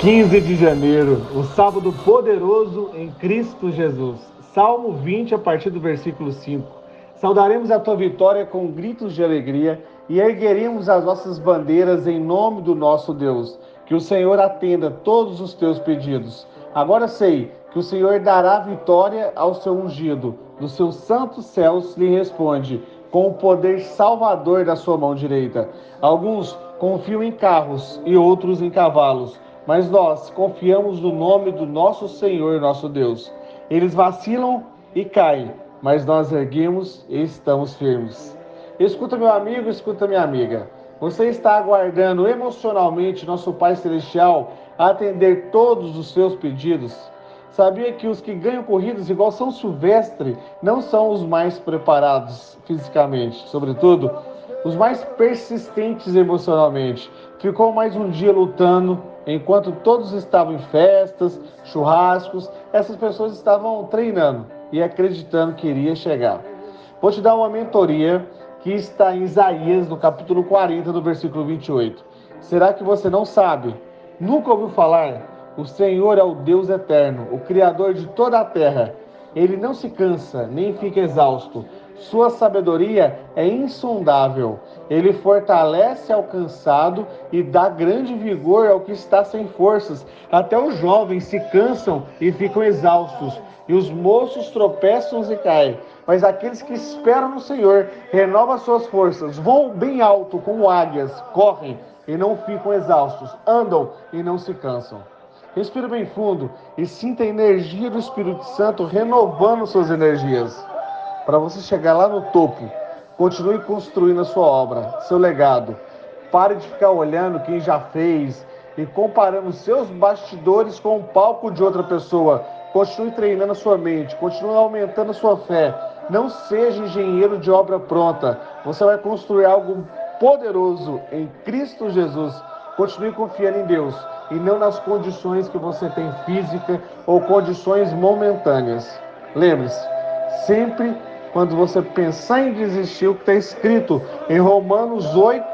15 de janeiro, o sábado poderoso em Cristo Jesus. Salmo 20, a partir do versículo 5. Saudaremos a tua vitória com gritos de alegria e ergueremos as nossas bandeiras em nome do nosso Deus. Que o Senhor atenda todos os teus pedidos. Agora sei que o Senhor dará vitória ao seu ungido. Dos seus santos céus lhe responde, com o poder salvador da sua mão direita. Alguns confiam em carros e outros em cavalos mas nós confiamos no nome do nosso Senhor, nosso Deus. Eles vacilam e caem, mas nós erguemos e estamos firmes. Escuta, meu amigo, escuta, minha amiga. Você está aguardando emocionalmente nosso Pai Celestial atender todos os seus pedidos? Sabia que os que ganham corridas igual São Silvestre não são os mais preparados fisicamente, sobretudo os mais persistentes emocionalmente. Ficou mais um dia lutando, enquanto todos estavam em festas, churrascos, essas pessoas estavam treinando e acreditando que iria chegar. Vou te dar uma mentoria que está em Isaías, no capítulo 40, no versículo 28. Será que você não sabe? Nunca ouviu falar? O Senhor é o Deus eterno, o Criador de toda a terra. Ele não se cansa, nem fica exausto. Sua sabedoria é insondável. Ele fortalece ao cansado e dá grande vigor ao que está sem forças. Até os jovens se cansam e ficam exaustos, e os moços tropeçam e caem. Mas aqueles que esperam no Senhor renovam suas forças, voam bem alto como águias, correm e não ficam exaustos, andam e não se cansam. Respira bem fundo e sinta a energia do Espírito Santo renovando suas energias para você chegar lá no topo. Continue construindo a sua obra, seu legado. Pare de ficar olhando quem já fez e comparando seus bastidores com o palco de outra pessoa. Continue treinando a sua mente, continue aumentando a sua fé. Não seja engenheiro de obra pronta. Você vai construir algo poderoso em Cristo Jesus. Continue confiando em Deus e não nas condições que você tem física ou condições momentâneas. Lembre-se, sempre quando você pensar em desistir, o que está escrito em Romanos 8,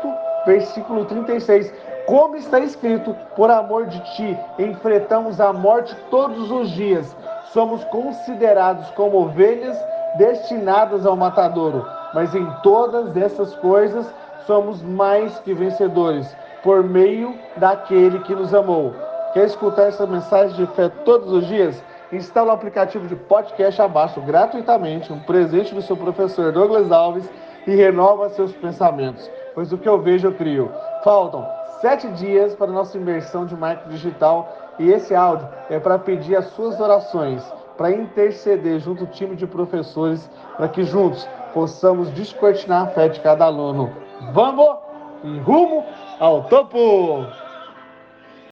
versículo 36. Como está escrito, por amor de ti, enfrentamos a morte todos os dias. Somos considerados como ovelhas destinadas ao matadouro. Mas em todas essas coisas somos mais que vencedores, por meio daquele que nos amou. Quer escutar essa mensagem de fé todos os dias? Instala o aplicativo de podcast abaixo gratuitamente, um presente do seu professor Douglas Alves e renova seus pensamentos, pois o que eu vejo eu crio. Faltam sete dias para a nossa imersão de marketing digital e esse áudio é para pedir as suas orações, para interceder junto ao time de professores, para que juntos possamos descortinar a fé de cada aluno. Vamos em rumo ao topo!